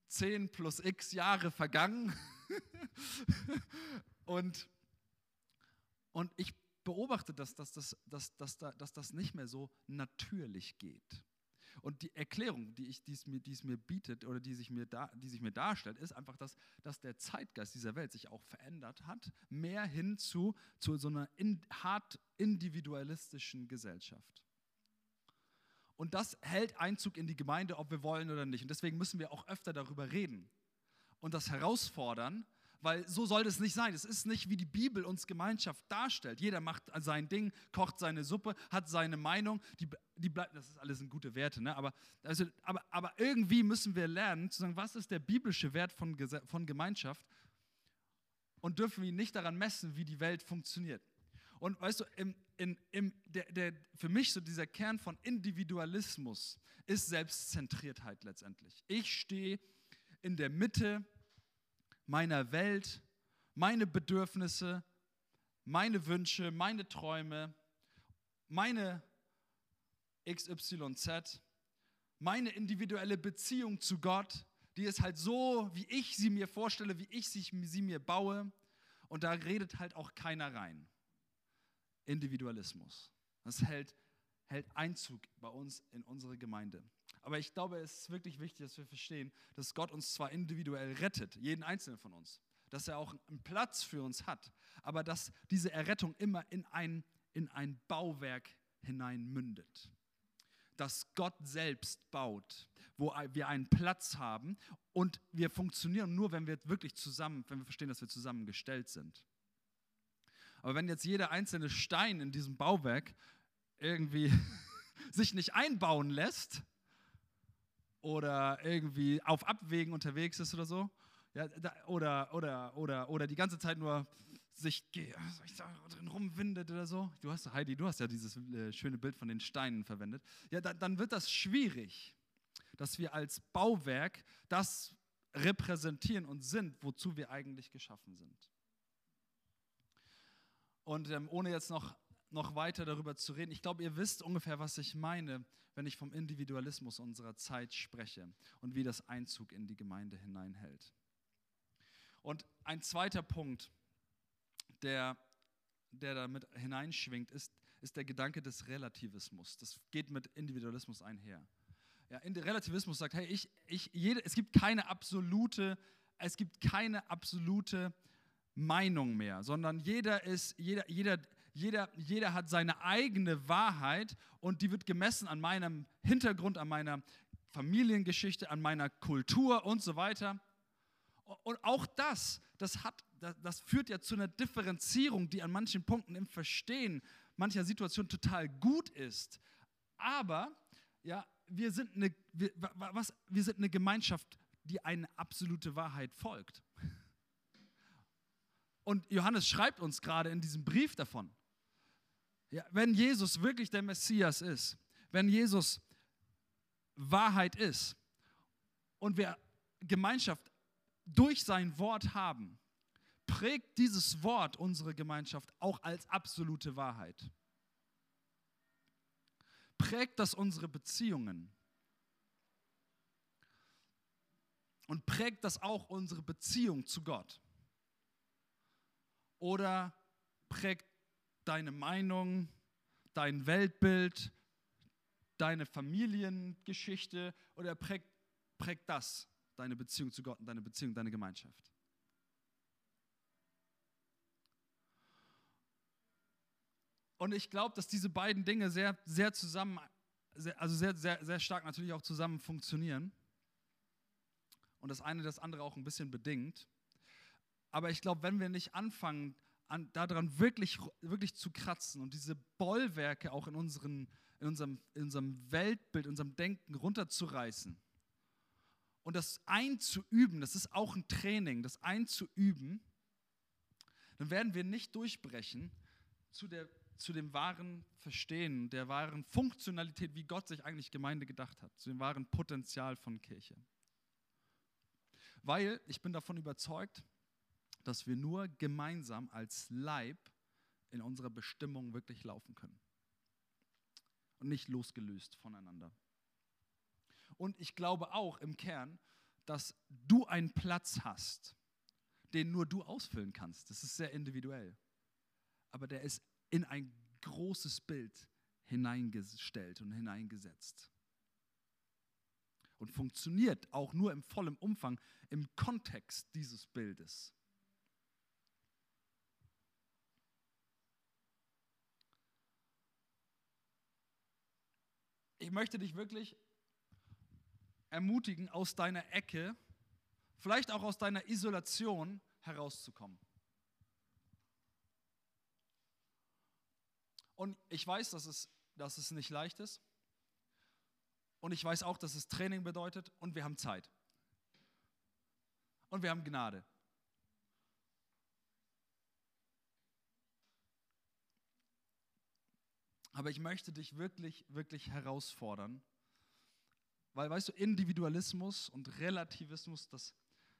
10 plus x Jahre vergangen und, und ich beobachte, dass, dass, dass, dass, dass, dass das nicht mehr so natürlich geht. Und die Erklärung, die, ich, die, es mir, die es mir bietet oder die sich mir, da, die sich mir darstellt, ist einfach, dass, dass der Zeitgeist dieser Welt sich auch verändert hat, mehr hin zu, zu so einer in, hart individualistischen Gesellschaft. Und das hält Einzug in die Gemeinde, ob wir wollen oder nicht. Und deswegen müssen wir auch öfter darüber reden und das herausfordern, weil so soll das nicht sein. Es ist nicht, wie die Bibel uns Gemeinschaft darstellt. Jeder macht sein Ding, kocht seine Suppe, hat seine Meinung, die, die bleibt, das ist alles ein gute Werte, ne? aber, also, aber, aber irgendwie müssen wir lernen, zu sagen, was ist der biblische Wert von, von Gemeinschaft und dürfen wir nicht daran messen, wie die Welt funktioniert. Und weißt du, im, in, im, der, der, für mich so dieser Kern von Individualismus ist Selbstzentriertheit letztendlich. Ich stehe in der Mitte meiner Welt, meine Bedürfnisse, meine Wünsche, meine Träume, meine XYZ, meine individuelle Beziehung zu Gott, die ist halt so, wie ich sie mir vorstelle, wie ich sie, mir baue. Und da redet halt auch keiner rein. Individualismus. Das hält, hält Einzug bei uns in unsere Gemeinde. Aber ich glaube, es ist wirklich wichtig, dass wir verstehen, dass Gott uns zwar individuell rettet, jeden einzelnen von uns, dass er auch einen Platz für uns hat, aber dass diese Errettung immer in ein, in ein Bauwerk hinein mündet. Dass Gott selbst baut, wo wir einen Platz haben und wir funktionieren nur, wenn wir wirklich zusammen, wenn wir verstehen, dass wir zusammengestellt sind. Aber wenn jetzt jeder einzelne Stein in diesem Bauwerk irgendwie sich nicht einbauen lässt oder irgendwie auf Abwägen unterwegs ist oder so, ja, da, oder, oder, oder, oder die ganze Zeit nur sich drin rumwindet oder so. Du hast, Heidi, du hast ja dieses äh, schöne Bild von den Steinen verwendet. Ja, da, dann wird das schwierig, dass wir als Bauwerk das repräsentieren und sind, wozu wir eigentlich geschaffen sind. Und ähm, ohne jetzt noch, noch weiter darüber zu reden, ich glaube, ihr wisst ungefähr, was ich meine, wenn ich vom Individualismus unserer Zeit spreche und wie das Einzug in die Gemeinde hineinhält. Und ein zweiter Punkt, der, der damit hineinschwingt, ist, ist der Gedanke des Relativismus. Das geht mit Individualismus einher. Ja, Relativismus sagt, hey, ich, ich, jede, es gibt keine absolute, es gibt keine absolute Meinung mehr, sondern jeder ist, jeder, jeder, jeder, jeder hat seine eigene Wahrheit und die wird gemessen an meinem Hintergrund, an meiner Familiengeschichte, an meiner Kultur und so weiter. Und auch das, das, hat, das führt ja zu einer Differenzierung, die an manchen Punkten im Verstehen mancher Situationen total gut ist. Aber ja, wir sind eine, wir, was, wir sind eine Gemeinschaft, die eine absolute Wahrheit folgt. Und Johannes schreibt uns gerade in diesem Brief davon. Ja, wenn Jesus wirklich der Messias ist, wenn Jesus Wahrheit ist und wir Gemeinschaft durch sein Wort haben, prägt dieses Wort unsere Gemeinschaft auch als absolute Wahrheit. Prägt das unsere Beziehungen. Und prägt das auch unsere Beziehung zu Gott. Oder prägt deine Meinung, dein Weltbild, deine Familiengeschichte oder prägt, prägt das deine Beziehung zu Gott und deine Beziehung, deine Gemeinschaft? Und ich glaube, dass diese beiden Dinge sehr, sehr zusammen, sehr, also sehr, sehr, sehr stark natürlich auch zusammen funktionieren. Und das eine das andere auch ein bisschen bedingt. Aber ich glaube, wenn wir nicht anfangen, an, daran wirklich, wirklich zu kratzen und diese Bollwerke auch in, unseren, in, unserem, in unserem Weltbild, in unserem Denken runterzureißen und das einzuüben, das ist auch ein Training, das einzuüben, dann werden wir nicht durchbrechen zu der zu dem wahren Verstehen, der wahren Funktionalität, wie Gott sich eigentlich Gemeinde gedacht hat, zu dem wahren Potenzial von Kirche. Weil ich bin davon überzeugt, dass wir nur gemeinsam als Leib in unserer Bestimmung wirklich laufen können. Und nicht losgelöst voneinander. Und ich glaube auch im Kern, dass du einen Platz hast, den nur du ausfüllen kannst. Das ist sehr individuell. Aber der ist in ein großes Bild hineingestellt und hineingesetzt. Und funktioniert auch nur im vollen Umfang im Kontext dieses Bildes. Ich möchte dich wirklich ermutigen, aus deiner Ecke, vielleicht auch aus deiner Isolation herauszukommen. Und ich weiß, dass es, dass es nicht leicht ist. Und ich weiß auch, dass es Training bedeutet und wir haben Zeit. Und wir haben Gnade. Aber ich möchte dich wirklich, wirklich herausfordern, weil, weißt du, Individualismus und Relativismus, das,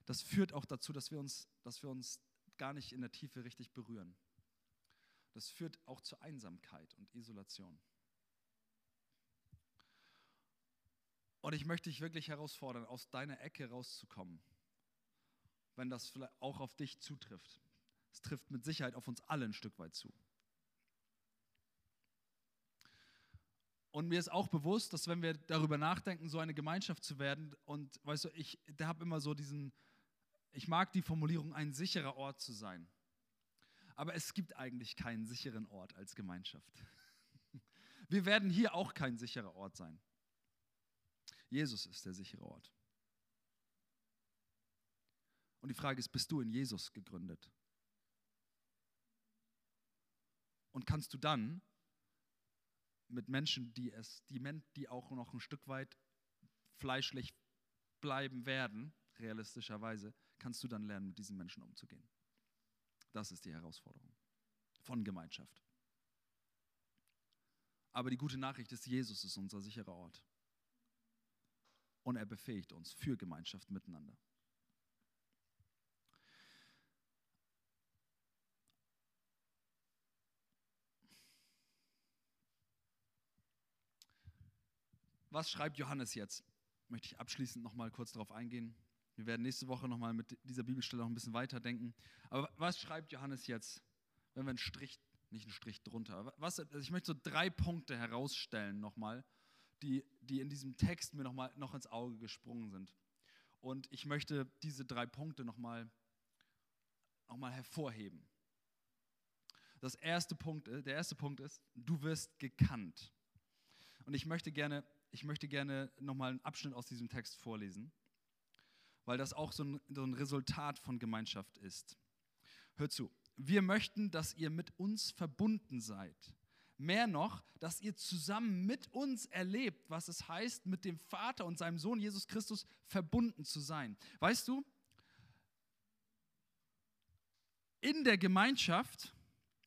das führt auch dazu, dass wir, uns, dass wir uns gar nicht in der Tiefe richtig berühren. Das führt auch zur Einsamkeit und Isolation. Und ich möchte dich wirklich herausfordern, aus deiner Ecke rauszukommen, wenn das vielleicht auch auf dich zutrifft. Es trifft mit Sicherheit auf uns alle ein Stück weit zu. Und mir ist auch bewusst, dass wenn wir darüber nachdenken, so eine Gemeinschaft zu werden, und weißt du, ich habe immer so diesen, ich mag die Formulierung, ein sicherer Ort zu sein. Aber es gibt eigentlich keinen sicheren Ort als Gemeinschaft. Wir werden hier auch kein sicherer Ort sein. Jesus ist der sichere Ort. Und die Frage ist, bist du in Jesus gegründet? Und kannst du dann mit Menschen, die es, die, die auch noch ein Stück weit fleischlich bleiben werden, realistischerweise, kannst du dann lernen, mit diesen Menschen umzugehen. Das ist die Herausforderung von Gemeinschaft. Aber die gute Nachricht ist, Jesus ist unser sicherer Ort. Und er befähigt uns für Gemeinschaft miteinander. Was schreibt Johannes jetzt? Möchte ich abschließend noch mal kurz darauf eingehen. Wir werden nächste Woche nochmal mit dieser Bibelstelle noch ein bisschen weiterdenken. Aber was schreibt Johannes jetzt, wenn wir einen Strich, nicht einen Strich drunter, was, also ich möchte so drei Punkte herausstellen nochmal, die, die in diesem Text mir nochmal noch ins Auge gesprungen sind. Und ich möchte diese drei Punkte nochmal noch mal hervorheben. Das erste Punkt, der erste Punkt ist, du wirst gekannt. Und ich möchte gerne, ich möchte gerne nochmal einen Abschnitt aus diesem Text vorlesen weil das auch so ein, so ein Resultat von Gemeinschaft ist. Hört zu, wir möchten, dass ihr mit uns verbunden seid. Mehr noch, dass ihr zusammen mit uns erlebt, was es heißt, mit dem Vater und seinem Sohn Jesus Christus verbunden zu sein. Weißt du, in der Gemeinschaft,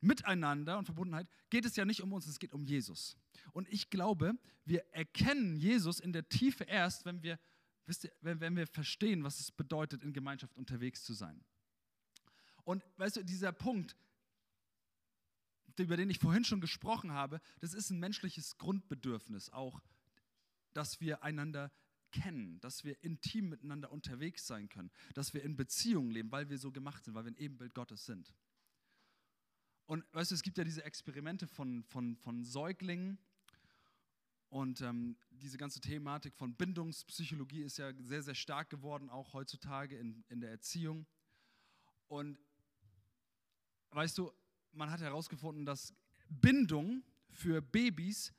miteinander und Verbundenheit, geht es ja nicht um uns, es geht um Jesus. Und ich glaube, wir erkennen Jesus in der Tiefe erst, wenn wir wisst ihr, wenn, wenn wir verstehen, was es bedeutet, in Gemeinschaft unterwegs zu sein. Und weißt du, dieser Punkt, über den ich vorhin schon gesprochen habe, das ist ein menschliches Grundbedürfnis auch, dass wir einander kennen, dass wir intim miteinander unterwegs sein können, dass wir in Beziehungen leben, weil wir so gemacht sind, weil wir ein Ebenbild Gottes sind. Und weißt du, es gibt ja diese Experimente von, von, von Säuglingen, und ähm, diese ganze Thematik von Bindungspsychologie ist ja sehr, sehr stark geworden, auch heutzutage in, in der Erziehung. Und weißt du, man hat herausgefunden, dass Bindung für Babys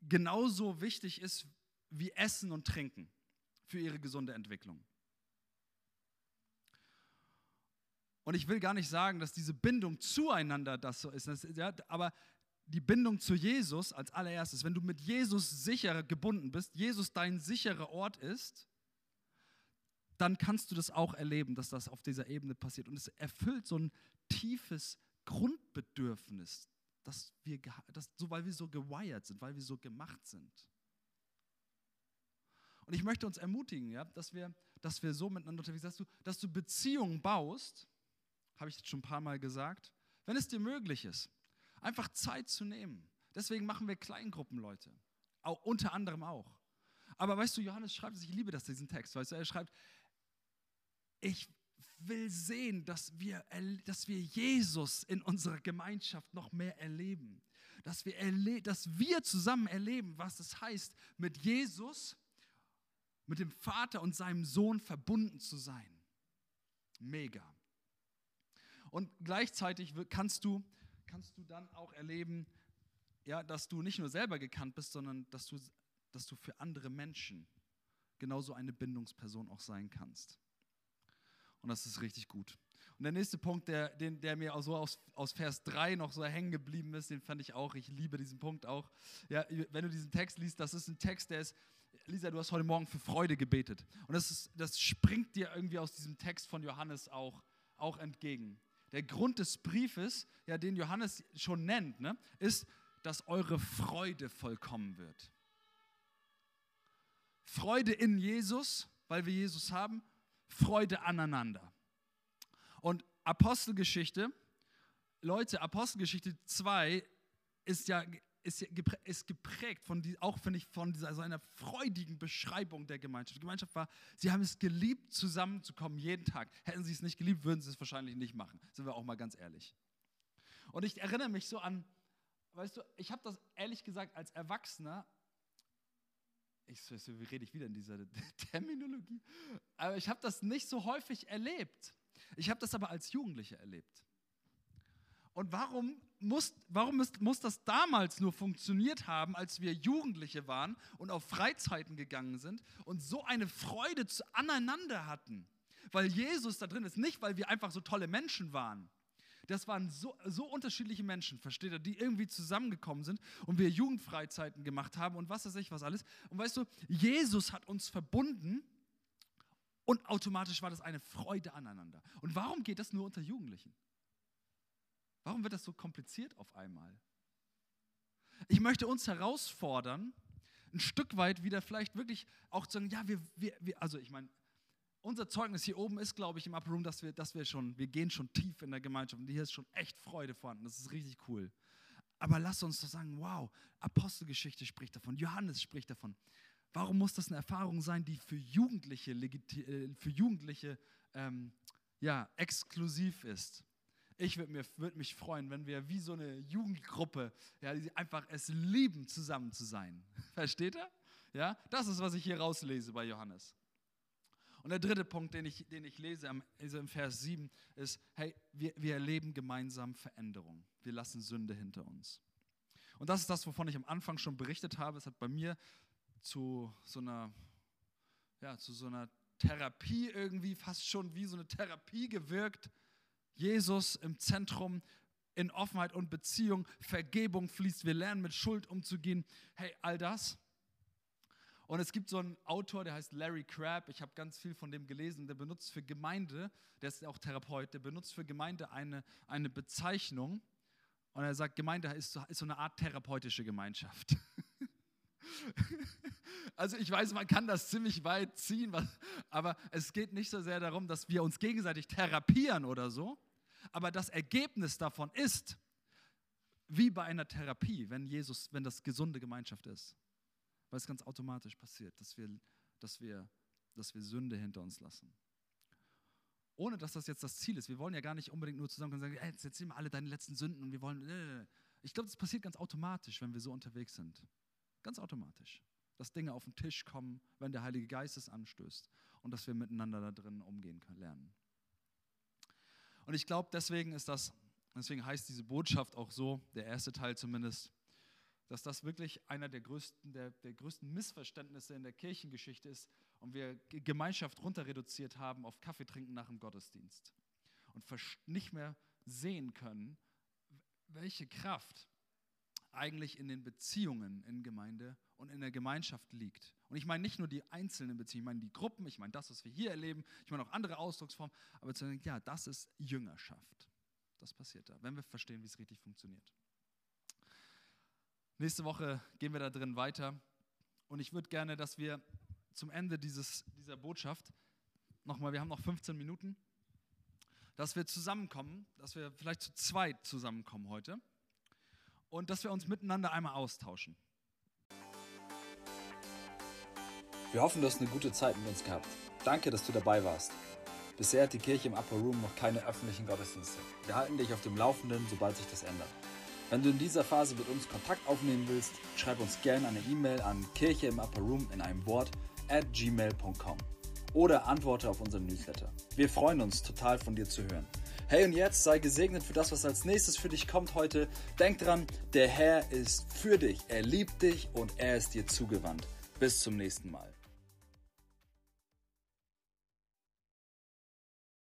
genauso wichtig ist wie Essen und Trinken für ihre gesunde Entwicklung. Und ich will gar nicht sagen, dass diese Bindung zueinander das so ist, das, ja, aber die Bindung zu Jesus als allererstes, wenn du mit Jesus sicher gebunden bist, Jesus dein sicherer Ort ist, dann kannst du das auch erleben, dass das auf dieser Ebene passiert. Und es erfüllt so ein tiefes Grundbedürfnis, dass wir, dass, so, weil wir so gewired sind, weil wir so gemacht sind. Und ich möchte uns ermutigen, ja, dass, wir, dass wir so miteinander unterwegs sind, dass du, dass du Beziehungen baust, habe ich jetzt schon ein paar Mal gesagt, wenn es dir möglich ist, einfach Zeit zu nehmen. Deswegen machen wir Kleingruppen, Leute. Auch, unter anderem auch. Aber weißt du, Johannes schreibt, ich liebe das, diesen Text, weißt du, er schreibt, ich will sehen, dass wir, dass wir Jesus in unserer Gemeinschaft noch mehr erleben. Dass wir, erle dass wir zusammen erleben, was es heißt, mit Jesus, mit dem Vater und seinem Sohn verbunden zu sein. Mega. Und gleichzeitig kannst du, kannst du dann auch erleben, ja, dass du nicht nur selber gekannt bist, sondern dass du, dass du für andere Menschen genauso eine Bindungsperson auch sein kannst. Und das ist richtig gut. Und der nächste Punkt, der, den, der mir auch so aus, aus Vers 3 noch so hängen geblieben ist, den fand ich auch, ich liebe diesen Punkt auch. Ja, wenn du diesen Text liest, das ist ein Text, der ist, Lisa, du hast heute Morgen für Freude gebetet. Und das, ist, das springt dir irgendwie aus diesem Text von Johannes auch, auch entgegen. Der Grund des Briefes, ja, den Johannes schon nennt, ne, ist, dass eure Freude vollkommen wird. Freude in Jesus, weil wir Jesus haben Freude aneinander. Und Apostelgeschichte, Leute, Apostelgeschichte 2 ist ja ist, ist geprägt von die, auch finde ich von dieser, also einer freudigen Beschreibung der Gemeinschaft. Die Gemeinschaft war, sie haben es geliebt, zusammenzukommen jeden Tag. Hätten sie es nicht geliebt, würden sie es wahrscheinlich nicht machen. Sind wir auch mal ganz ehrlich. Und ich erinnere mich so an, weißt du, ich habe das ehrlich gesagt als Erwachsener ich, wie rede ich wieder in dieser Terminologie? Aber ich habe das nicht so häufig erlebt. Ich habe das aber als Jugendliche erlebt. Und warum, muss, warum ist, muss das damals nur funktioniert haben, als wir Jugendliche waren und auf Freizeiten gegangen sind und so eine Freude aneinander hatten? Weil Jesus da drin ist, nicht weil wir einfach so tolle Menschen waren, das waren so, so unterschiedliche Menschen, versteht ihr, die irgendwie zusammengekommen sind und wir Jugendfreizeiten gemacht haben und was weiß ich was alles. Und weißt du, Jesus hat uns verbunden und automatisch war das eine Freude aneinander. Und warum geht das nur unter Jugendlichen? Warum wird das so kompliziert auf einmal? Ich möchte uns herausfordern, ein Stück weit wieder vielleicht wirklich auch zu sagen, ja, wir, wir, wir also ich meine, unser Zeugnis hier oben ist, glaube ich, im Upper Room, dass wir, dass wir schon, wir gehen schon tief in der Gemeinschaft und hier ist schon echt Freude vorhanden. Das ist richtig cool. Aber lass uns doch sagen, wow, Apostelgeschichte spricht davon, Johannes spricht davon. Warum muss das eine Erfahrung sein, die für Jugendliche, äh, für Jugendliche ähm, ja, exklusiv ist? Ich würde würd mich freuen, wenn wir wie so eine Jugendgruppe, ja, die einfach es lieben, zusammen zu sein. Versteht ihr? Ja, das ist, was ich hier rauslese bei Johannes. Und der dritte Punkt, den ich, den ich lese im Vers 7, ist, hey, wir, wir erleben gemeinsam Veränderung. Wir lassen Sünde hinter uns. Und das ist das, wovon ich am Anfang schon berichtet habe. Es hat bei mir zu so einer, ja, zu so einer Therapie irgendwie, fast schon wie so eine Therapie gewirkt. Jesus im Zentrum, in Offenheit und Beziehung, Vergebung fließt, wir lernen mit Schuld umzugehen. Hey, all das und es gibt so einen Autor, der heißt Larry Crabb. Ich habe ganz viel von dem gelesen. Der benutzt für Gemeinde, der ist auch Therapeut, der benutzt für Gemeinde eine, eine Bezeichnung. Und er sagt, Gemeinde ist so, ist so eine Art therapeutische Gemeinschaft. also ich weiß, man kann das ziemlich weit ziehen, aber es geht nicht so sehr darum, dass wir uns gegenseitig therapieren oder so. Aber das Ergebnis davon ist, wie bei einer Therapie, wenn Jesus, wenn das gesunde Gemeinschaft ist weil es ganz automatisch passiert, dass wir, dass wir, dass wir Sünde hinter uns lassen. Ohne dass das jetzt das Ziel ist. Wir wollen ja gar nicht unbedingt nur zusammenkommen und sagen, hey, jetzt erzähl mal alle deine letzten Sünden und wir wollen. Ich glaube, das passiert ganz automatisch, wenn wir so unterwegs sind. Ganz automatisch. Dass Dinge auf den Tisch kommen, wenn der Heilige Geist es anstößt und dass wir miteinander da drin umgehen können, lernen. Und ich glaube, deswegen ist das, deswegen heißt diese Botschaft auch so, der erste Teil zumindest, dass das wirklich einer der größten, der, der größten Missverständnisse in der Kirchengeschichte ist und wir Gemeinschaft runter reduziert haben auf Kaffee trinken nach dem Gottesdienst. Und nicht mehr sehen können, welche Kraft eigentlich in den Beziehungen in Gemeinde und in der Gemeinschaft liegt. Und ich meine nicht nur die einzelnen Beziehungen, ich meine die Gruppen, ich meine das, was wir hier erleben, ich meine auch andere Ausdrucksformen, aber zu sagen, ja, das ist Jüngerschaft. Das passiert da, wenn wir verstehen, wie es richtig funktioniert. Nächste Woche gehen wir da drin weiter. Und ich würde gerne, dass wir zum Ende dieses, dieser Botschaft nochmal, wir haben noch 15 Minuten, dass wir zusammenkommen, dass wir vielleicht zu zweit zusammenkommen heute und dass wir uns miteinander einmal austauschen. Wir hoffen, du hast eine gute Zeit mit uns gehabt. Danke, dass du dabei warst. Bisher hat die Kirche im Upper Room noch keine öffentlichen Gottesdienste. Wir halten dich auf dem Laufenden, sobald sich das ändert. Wenn du in dieser Phase mit uns Kontakt aufnehmen willst, schreib uns gerne eine E-Mail an kirche im Upper Room in einem Wort at gmail.com oder antworte auf unseren Newsletter. Wir freuen uns total von dir zu hören. Hey und jetzt sei gesegnet für das, was als nächstes für dich kommt heute. Denk dran, der Herr ist für dich, er liebt dich und er ist dir zugewandt. Bis zum nächsten Mal.